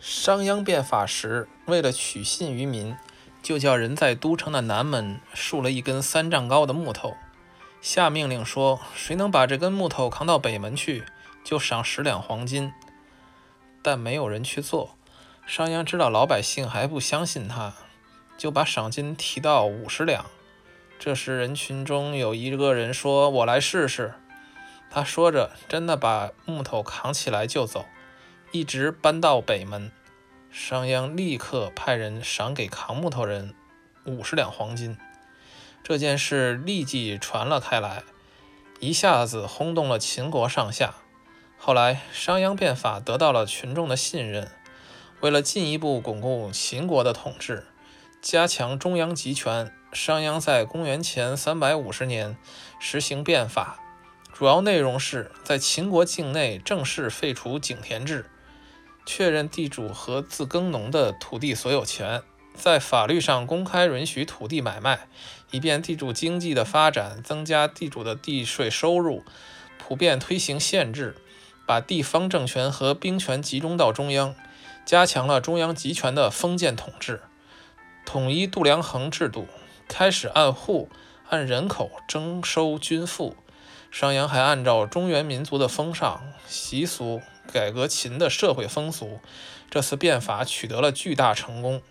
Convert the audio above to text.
商鞅变法时，为了取信于民，就叫人在都城的南门竖了一根三丈高的木头，下命令说：谁能把这根木头扛到北门去，就赏十两黄金。但没有人去做。商鞅知道老百姓还不相信他，就把赏金提到五十两。这时人群中有一个人说：“我来试试。”他说着，真的把木头扛起来就走。一直搬到北门，商鞅立刻派人赏给扛木头人五十两黄金。这件事立即传了开来，一下子轰动了秦国上下。后来，商鞅变法得到了群众的信任。为了进一步巩固秦国的统治，加强中央集权，商鞅在公元前三百五十年实行变法，主要内容是在秦国境内正式废除井田制。确认地主和自耕农的土地所有权，在法律上公开允许土地买卖，以便地主经济的发展，增加地主的地税收入。普遍推行县制，把地方政权和兵权集中到中央，加强了中央集权的封建统治。统一度量衡制度，开始按户、按人口征收军赋。商鞅还按照中原民族的风尚习俗。改革秦的社会风俗，这次变法取得了巨大成功。